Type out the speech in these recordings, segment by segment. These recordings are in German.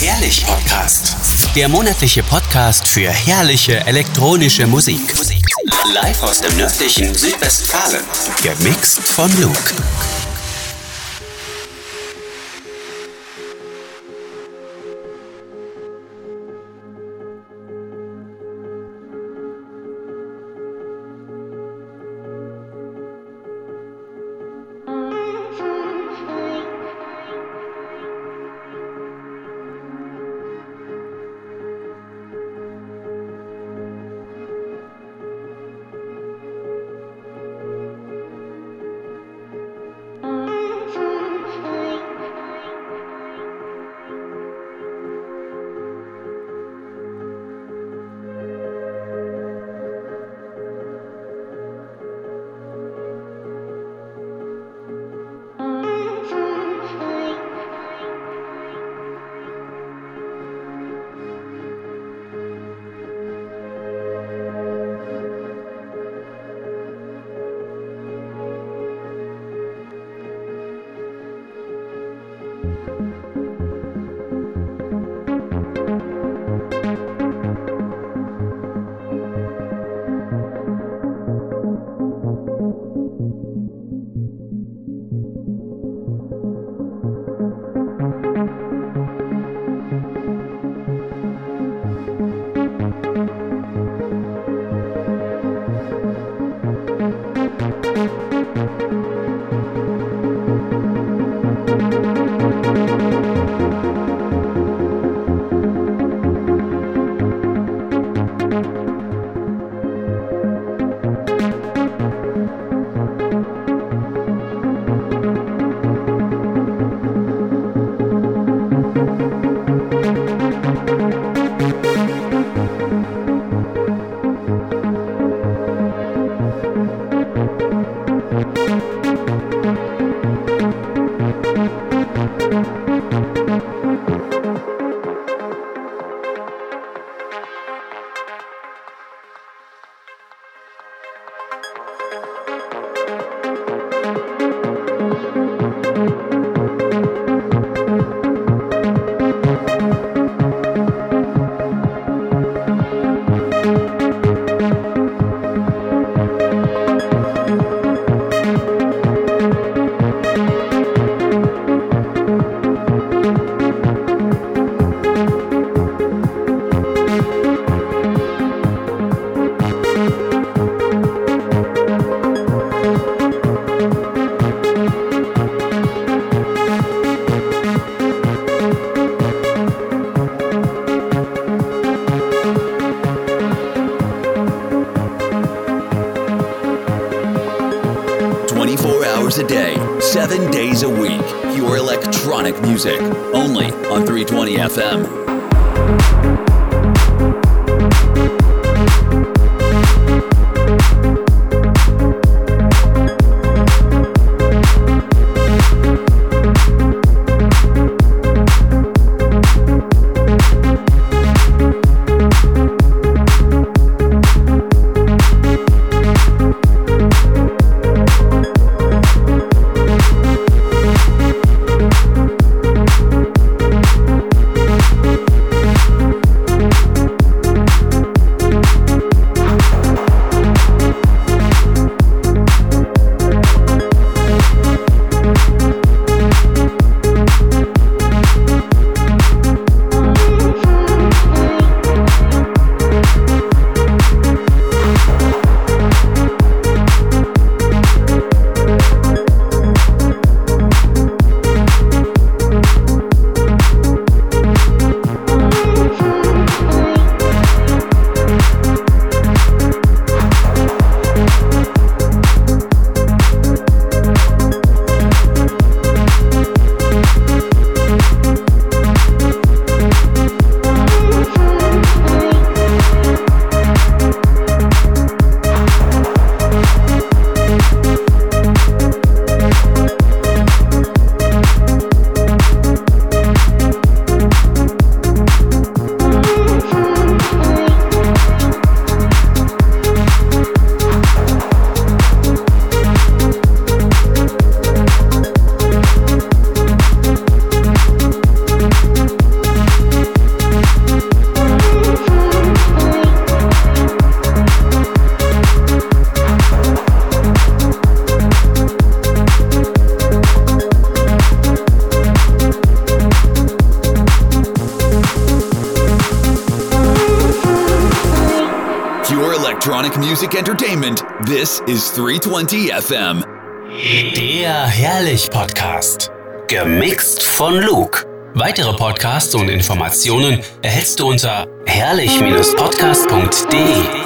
Herrlich Podcast. Der monatliche Podcast für herrliche elektronische Musik. Live aus dem nördlichen Südwestfalen. Gemixt von Luke. Music entertainment, this is 320 FM. Der Herrlich Podcast. Gemixt von Luke. Weitere Podcasts und Informationen erhältst du unter herrlich-podcast.de.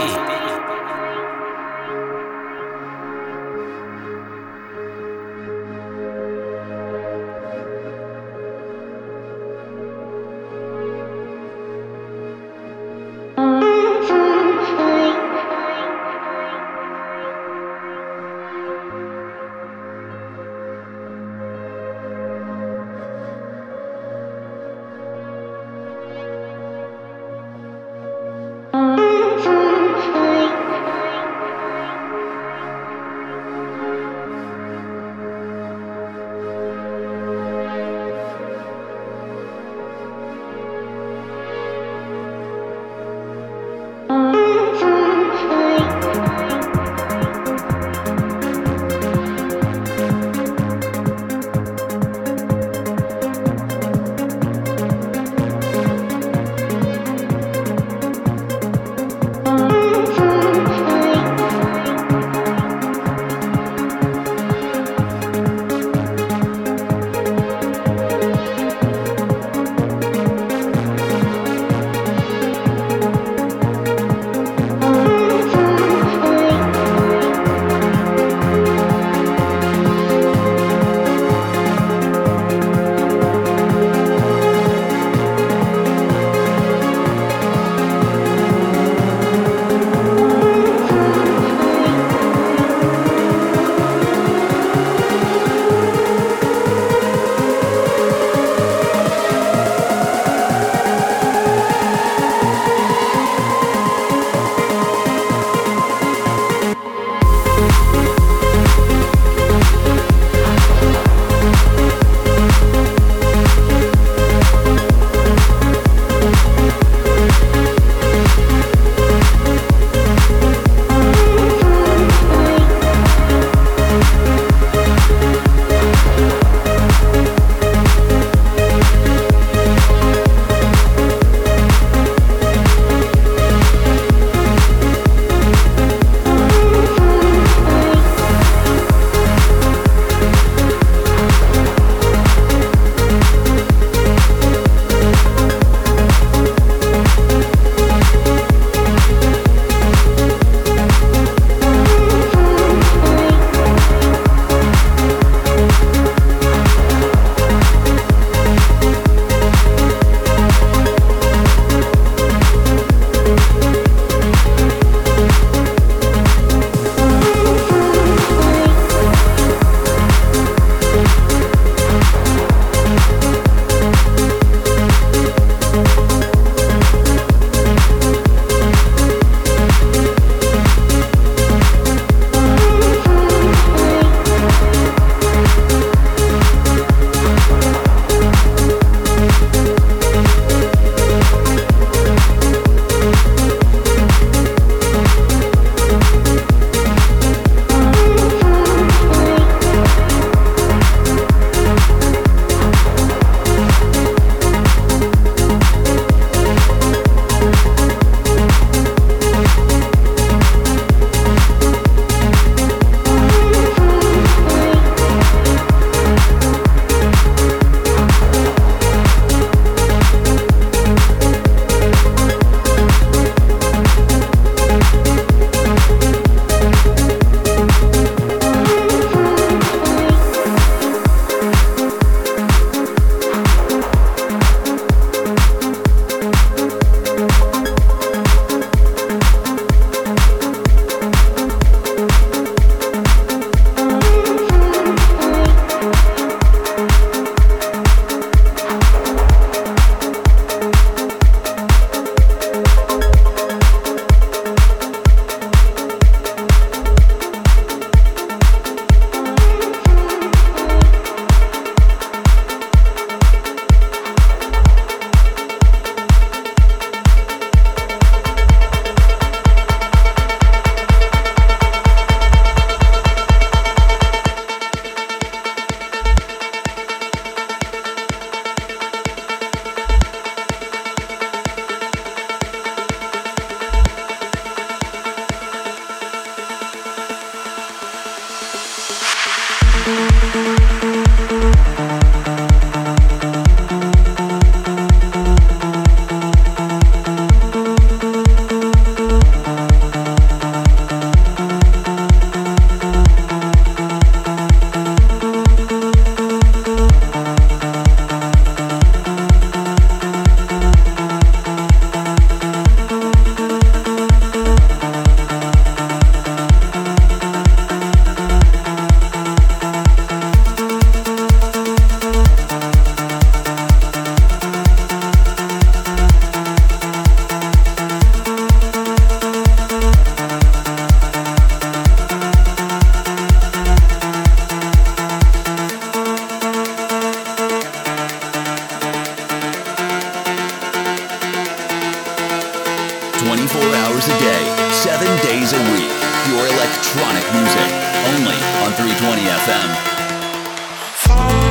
electronic music. Only on 320 FM.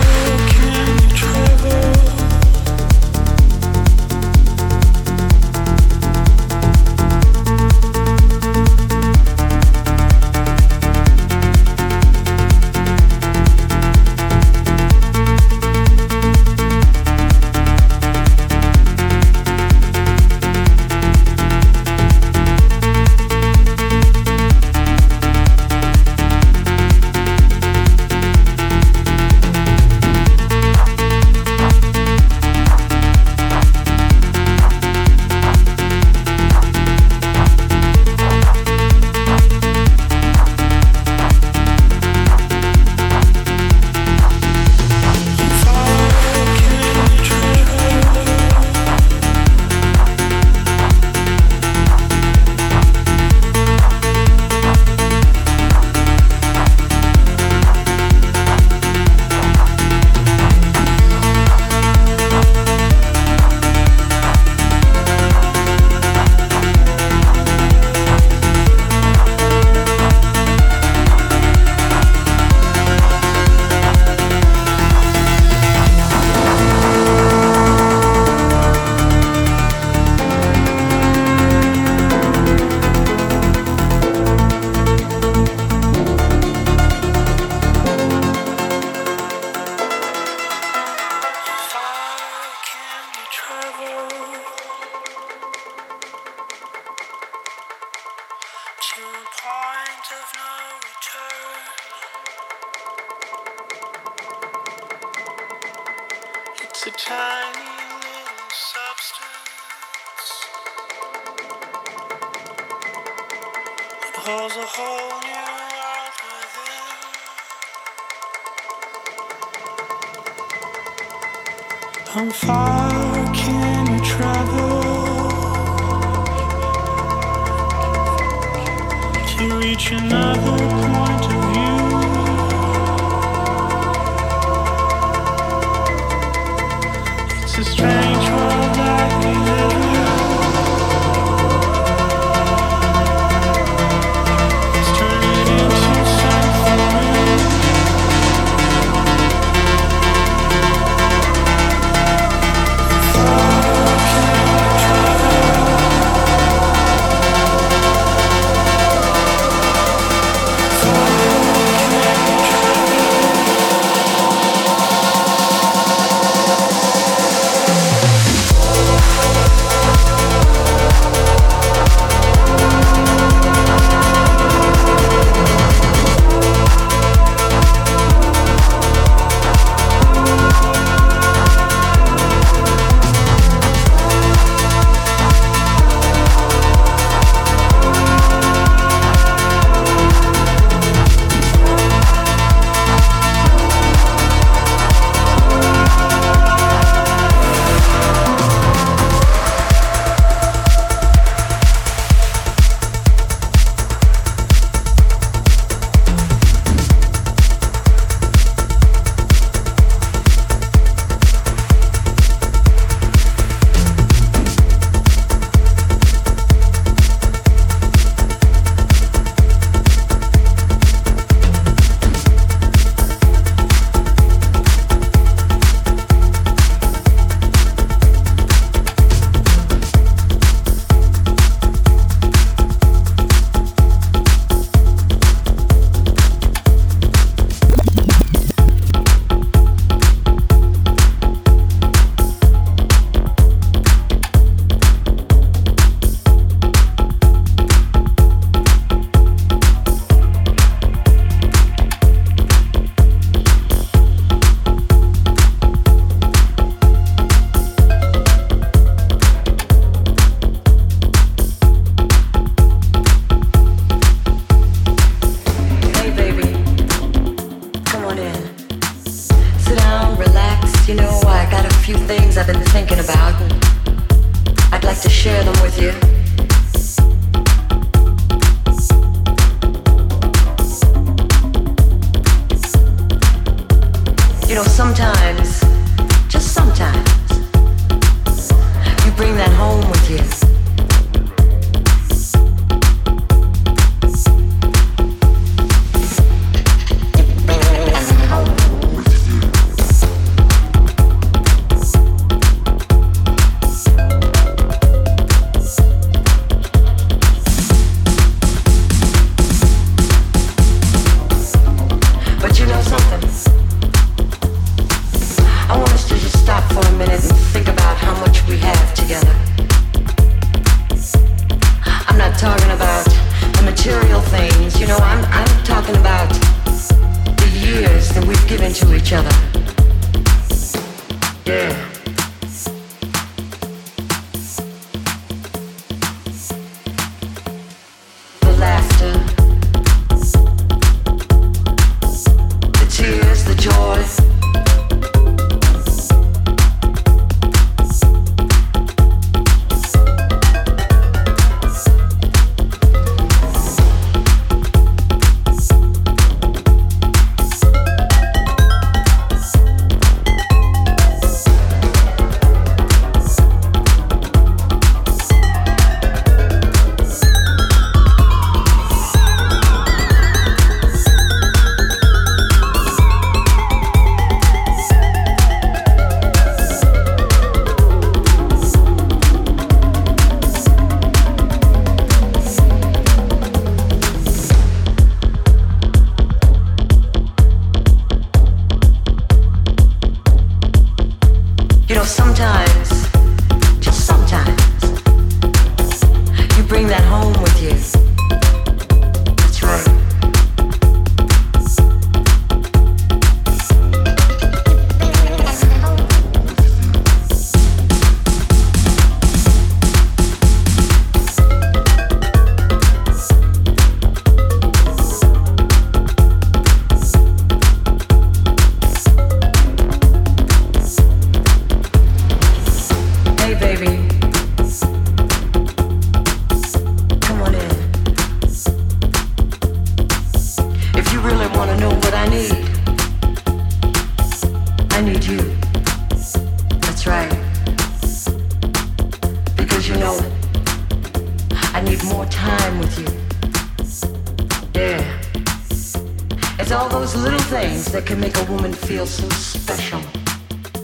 special,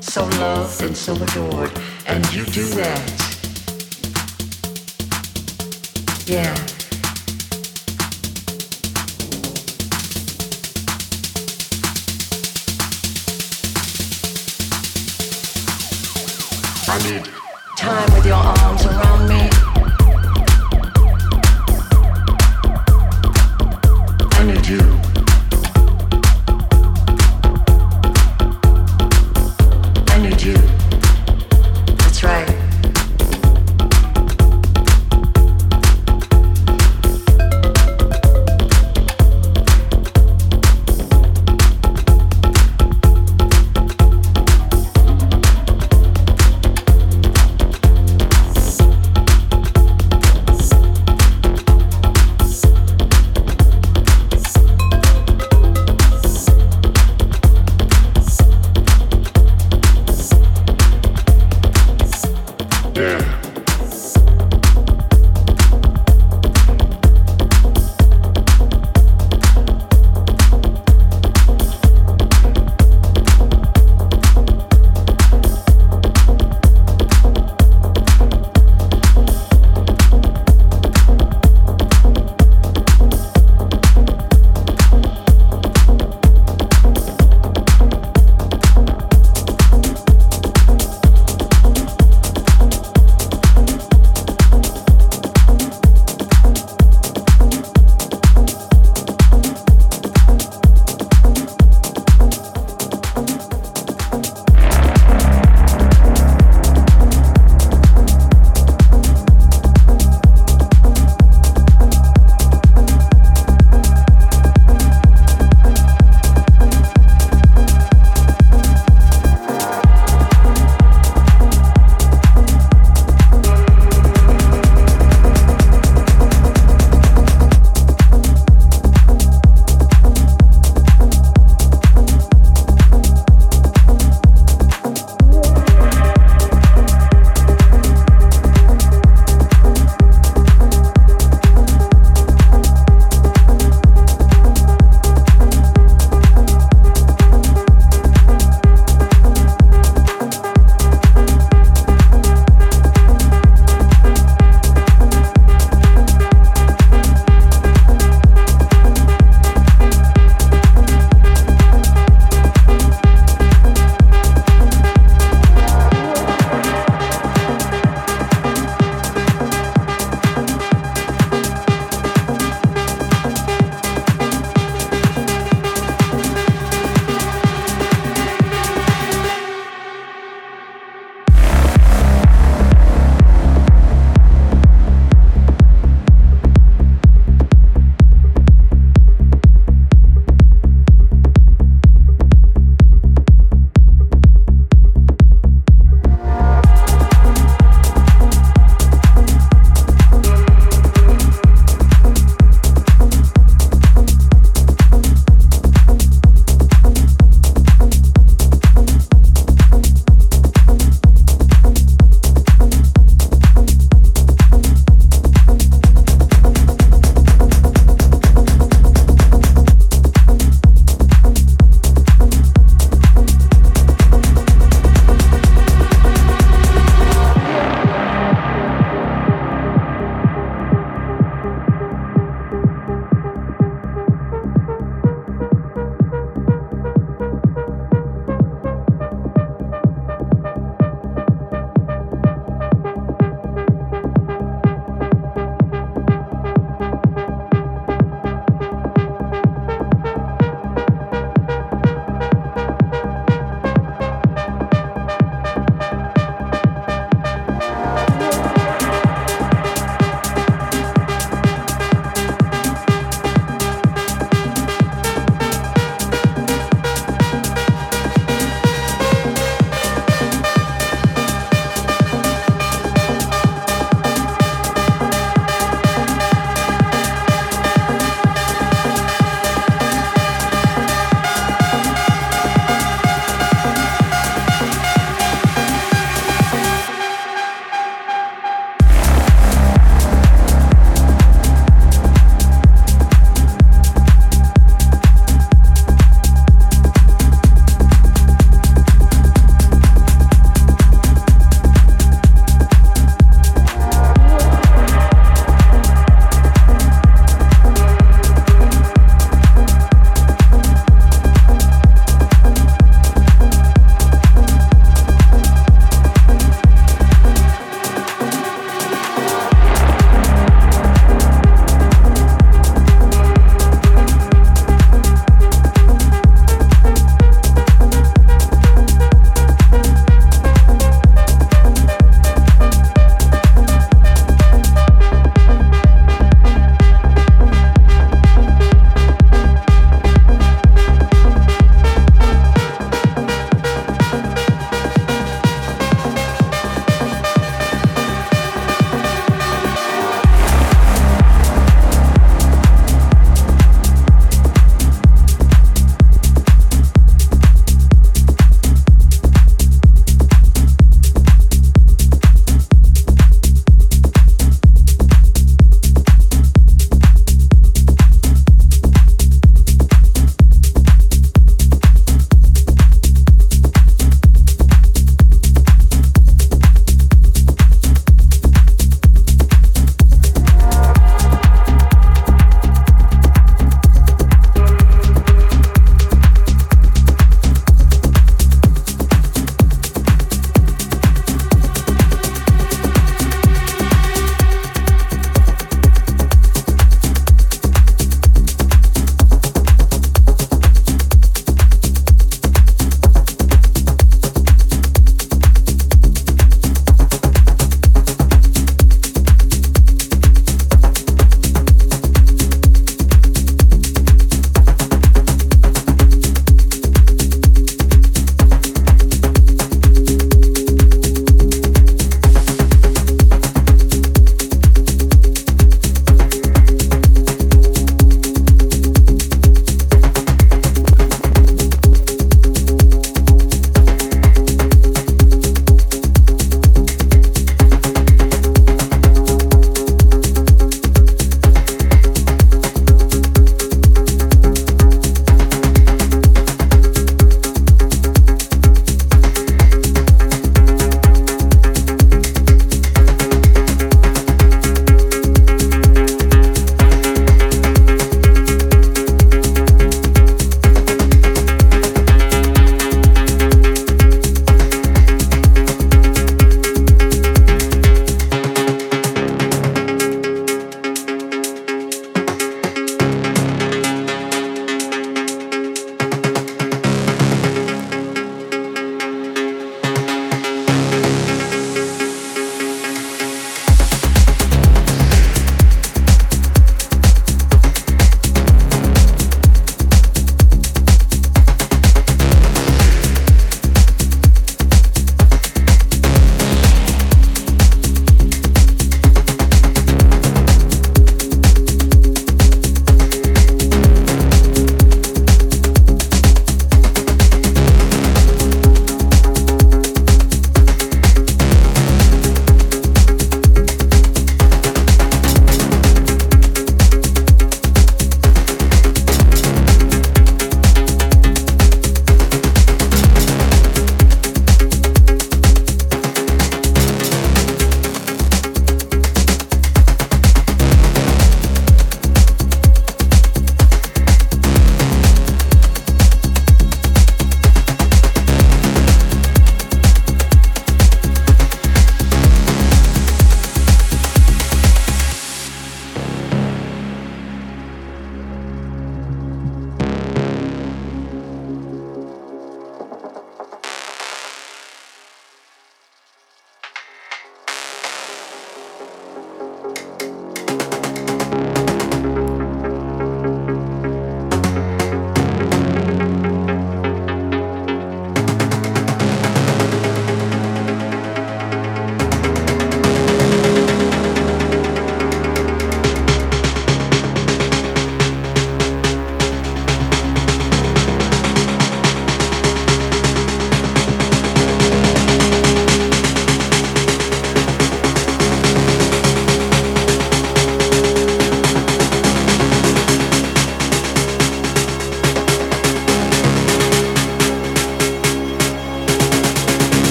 so loved and so adored, and you do that. Yeah. I need time with your arms around me.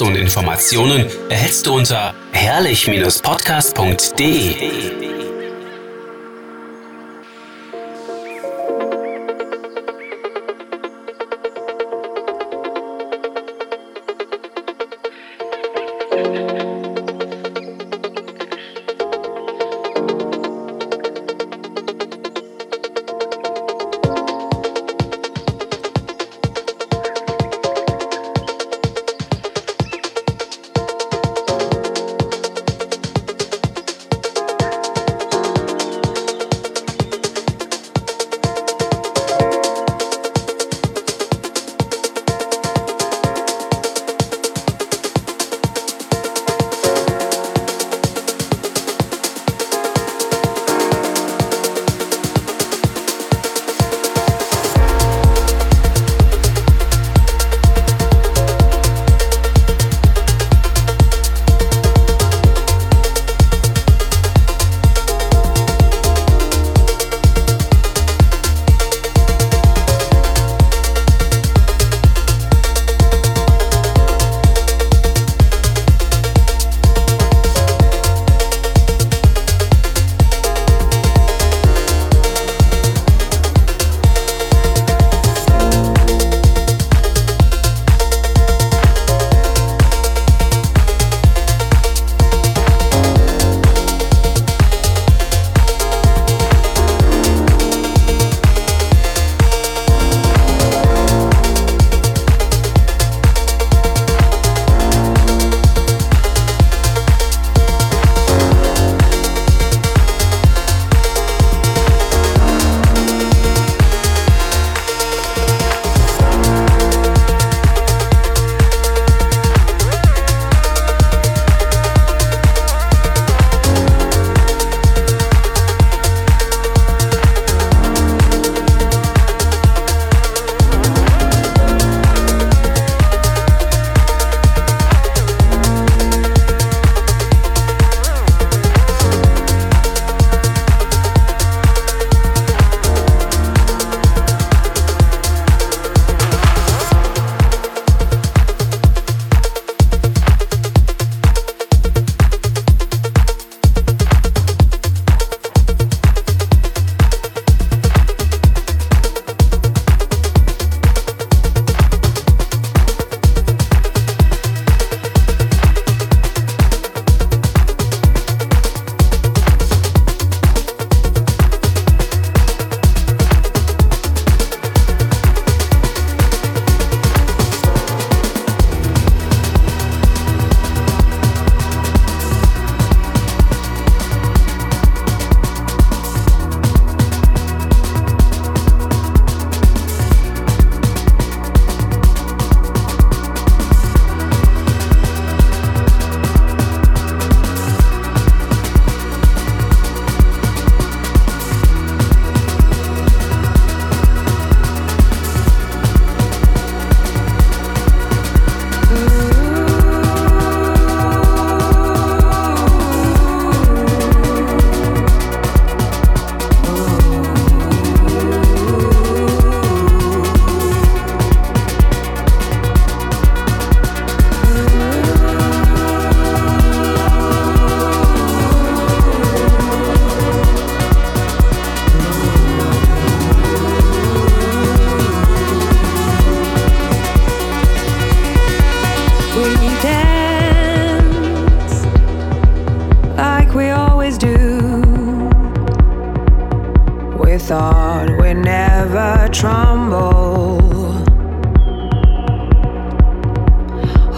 Und Informationen erhältst du unter herrlich-podcast.de.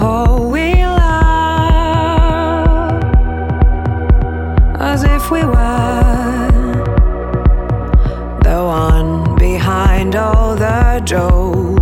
all we love as if we were the one behind all the jokes.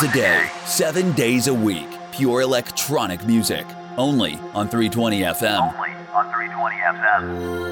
Hours a day, 7 days a week. Pure electronic music. Only on 320 FM. Only on 320 FM.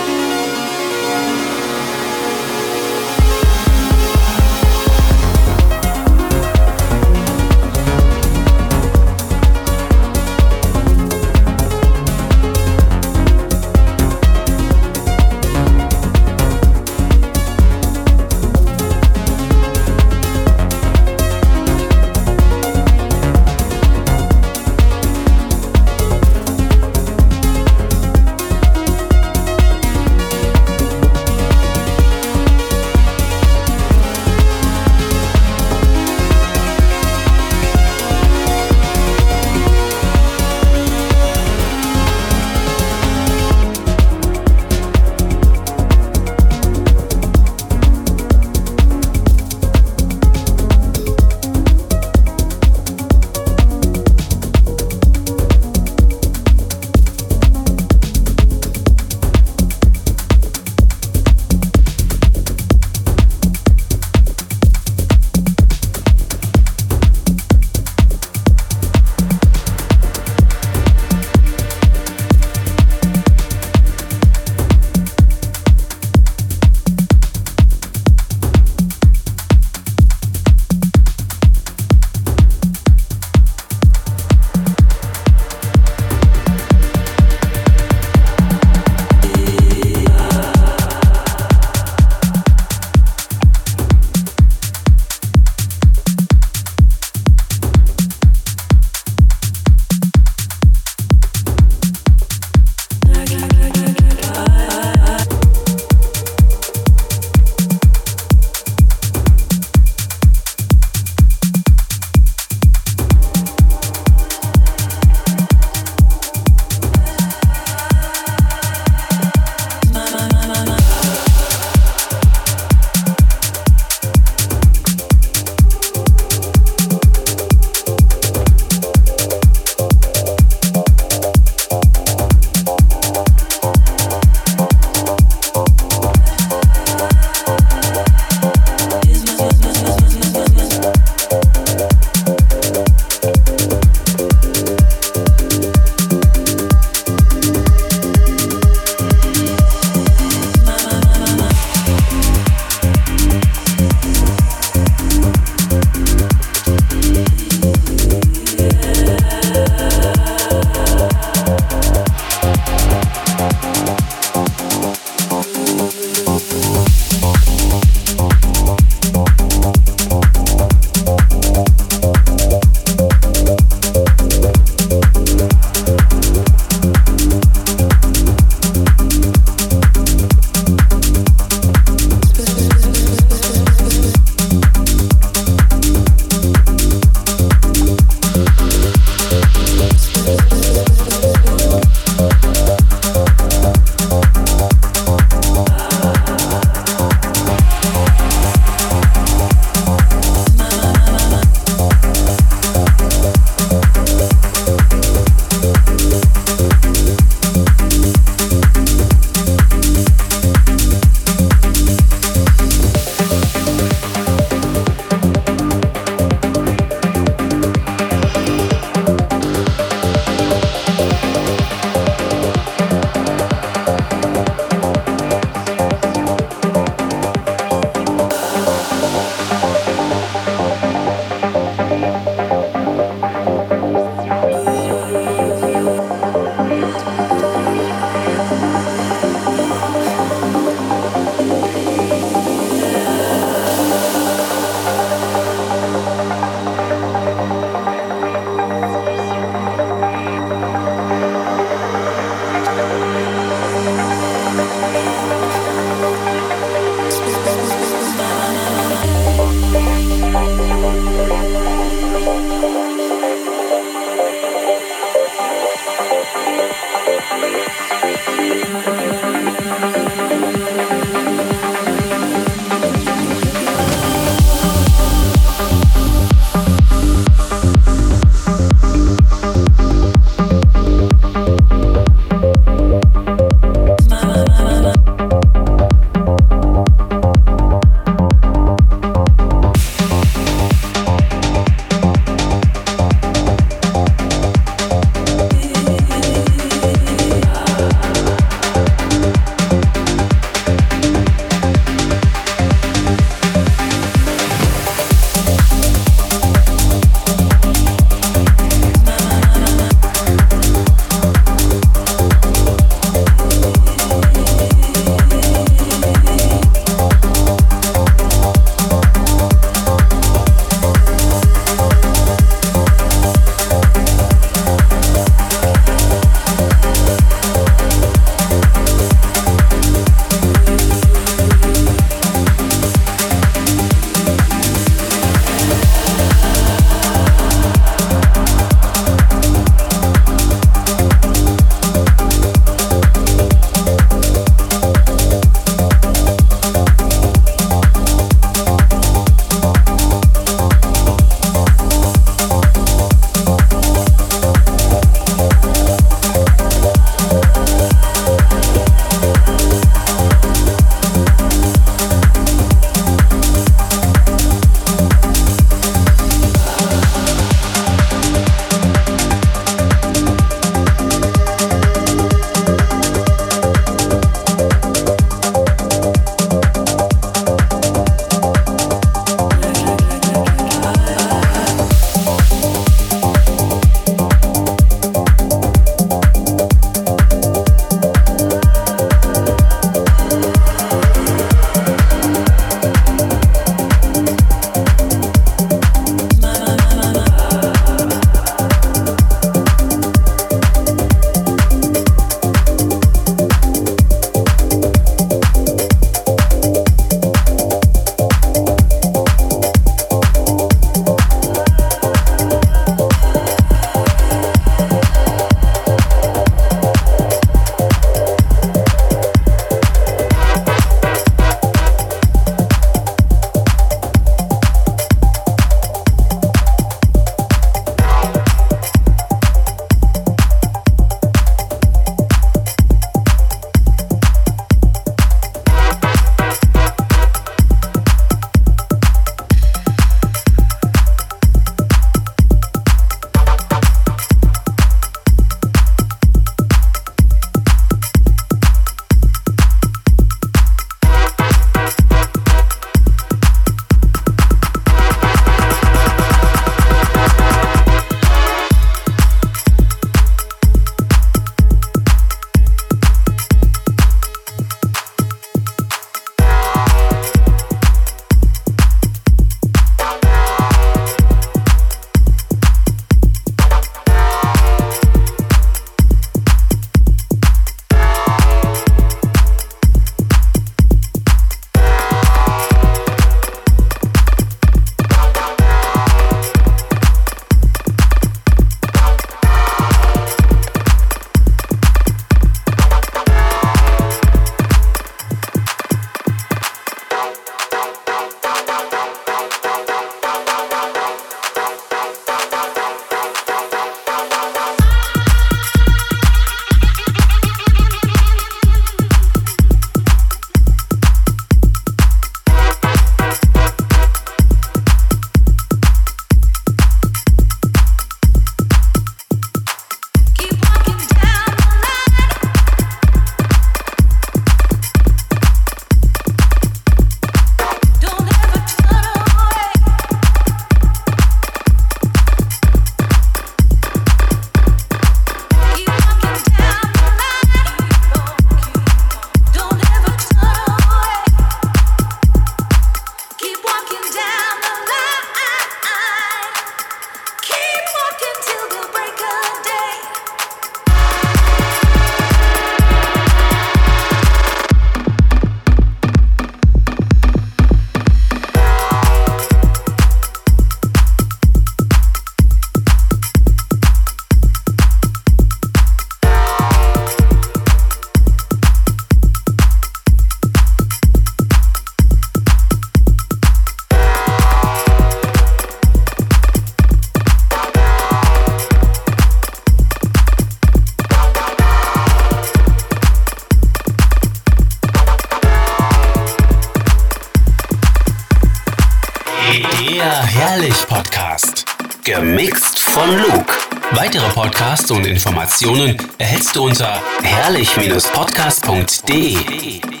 Informationen erhältst du unter herrlich-podcast.de.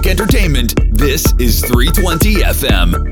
music entertainment, this is 320 FM.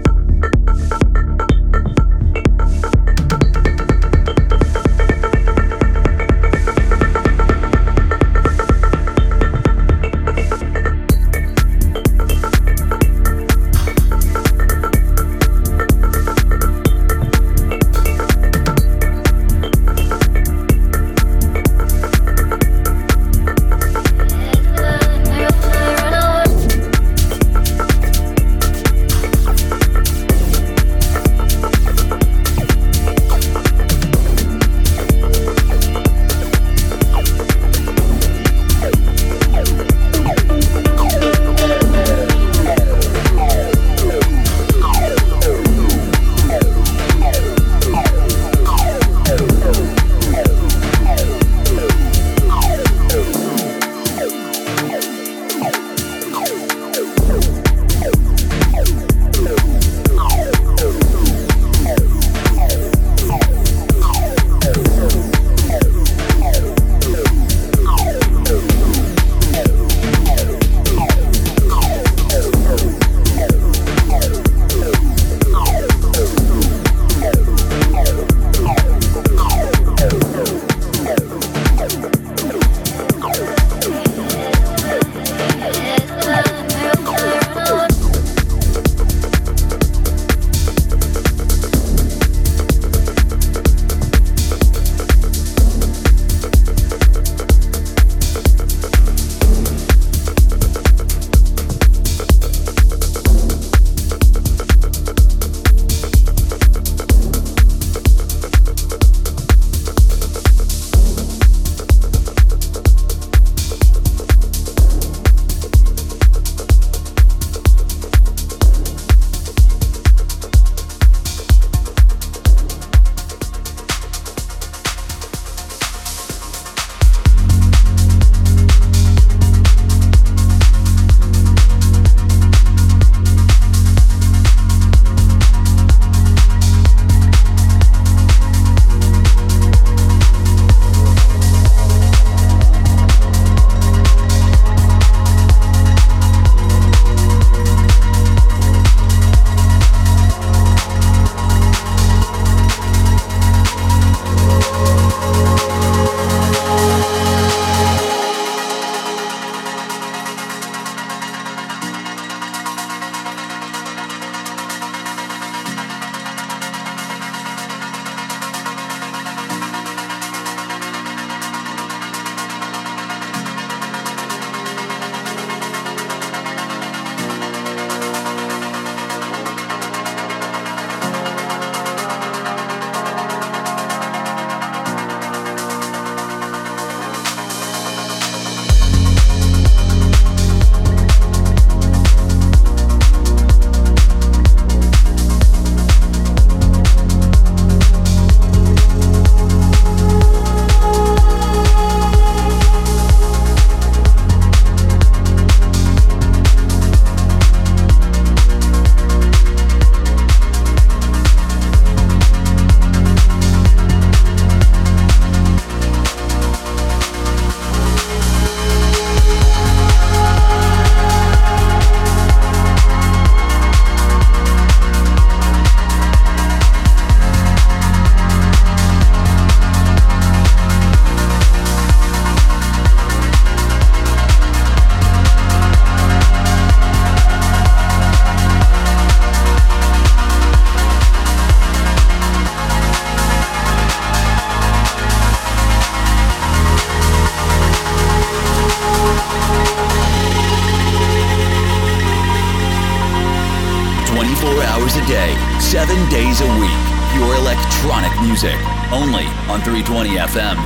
Twenty-four hours a day, seven days a week. Pure electronic music, only on 320 FM.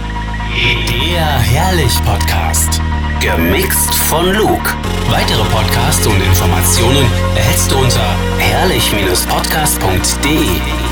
Der Herrlich-Podcast. Gemixt von Luke. Weitere Podcasts und Informationen erhältst du unter herrlich-podcast.de.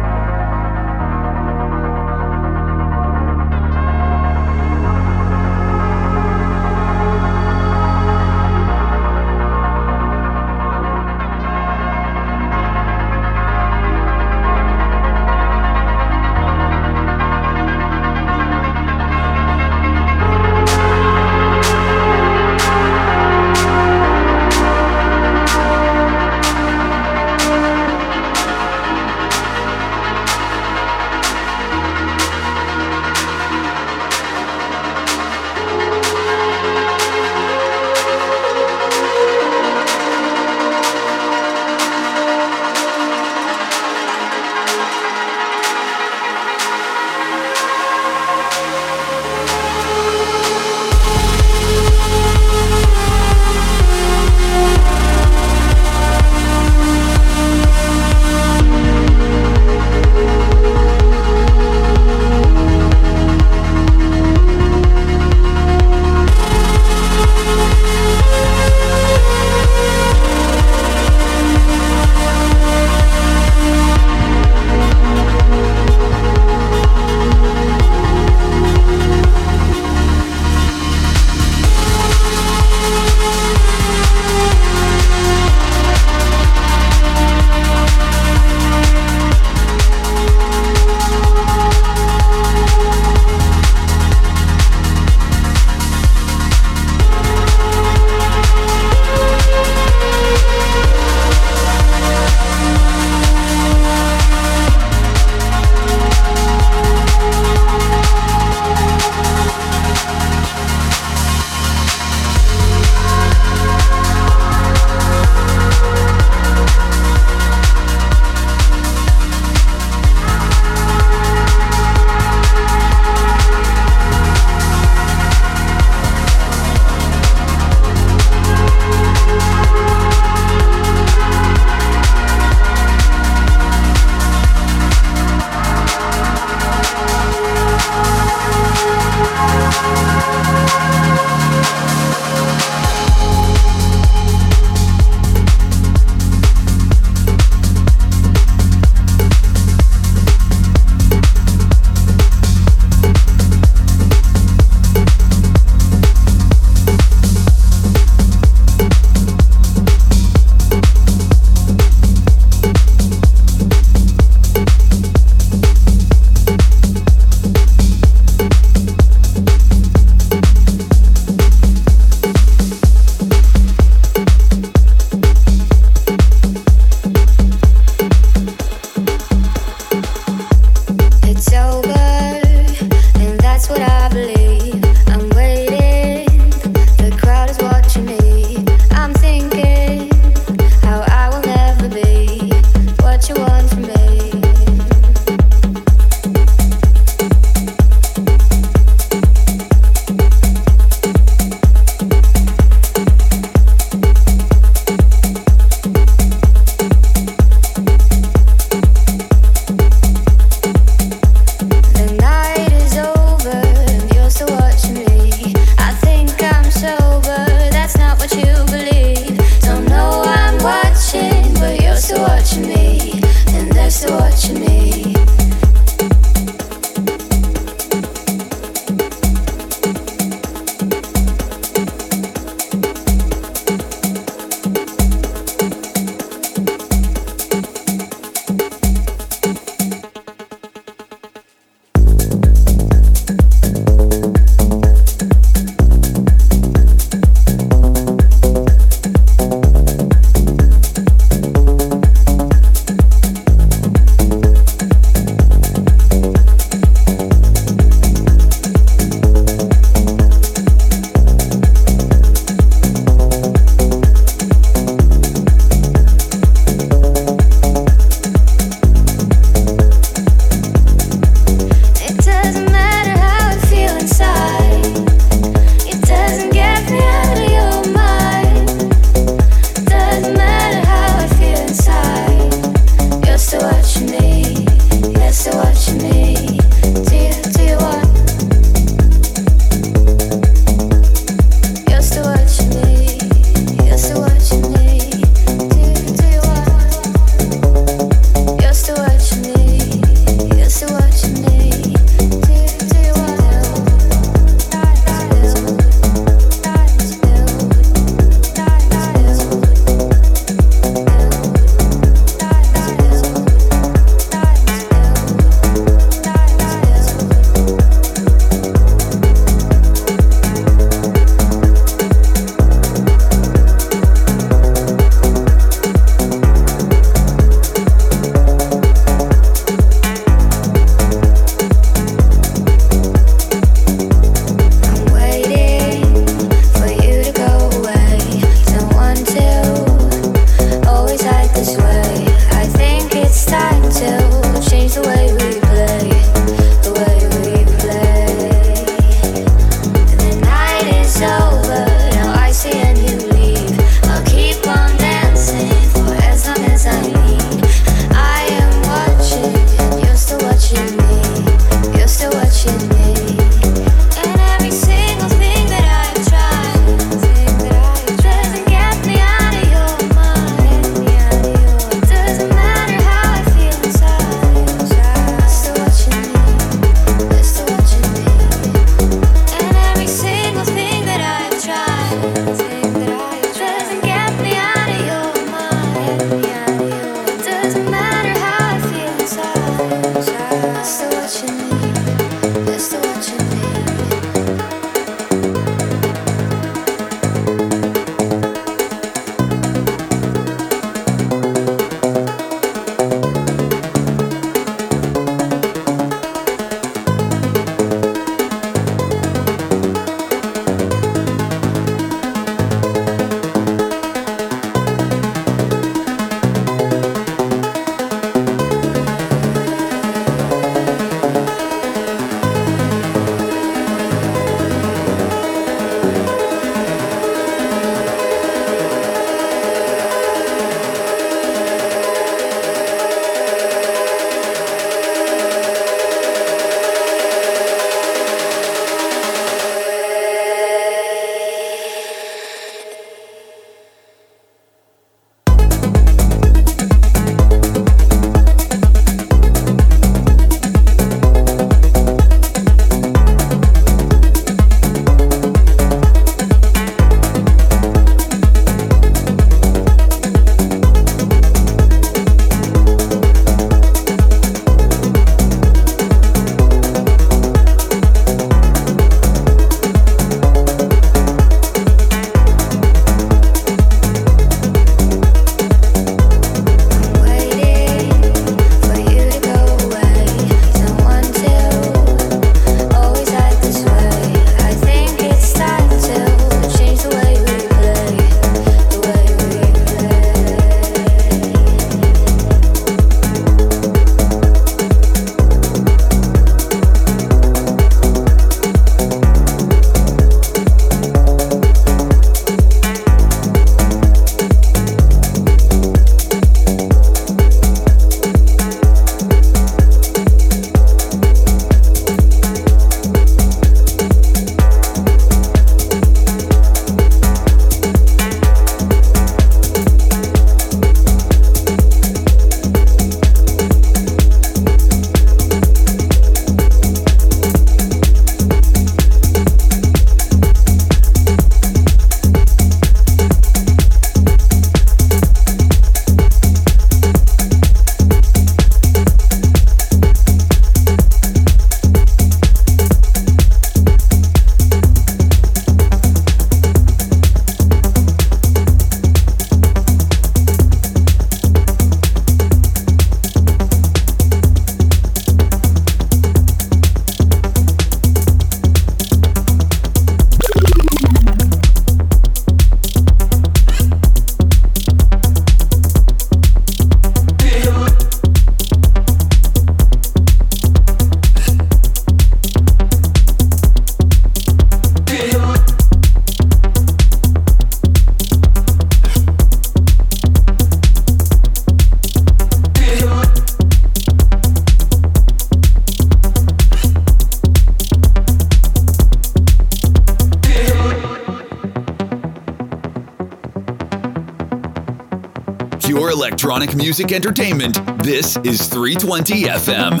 electronic music entertainment, this is 320 FM.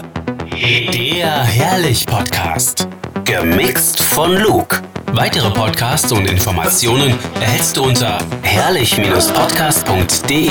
Der Herrlich-Podcast. Gemixt von Luke. Weitere Podcasts und Informationen erhältst du unter herrlich-podcast.de.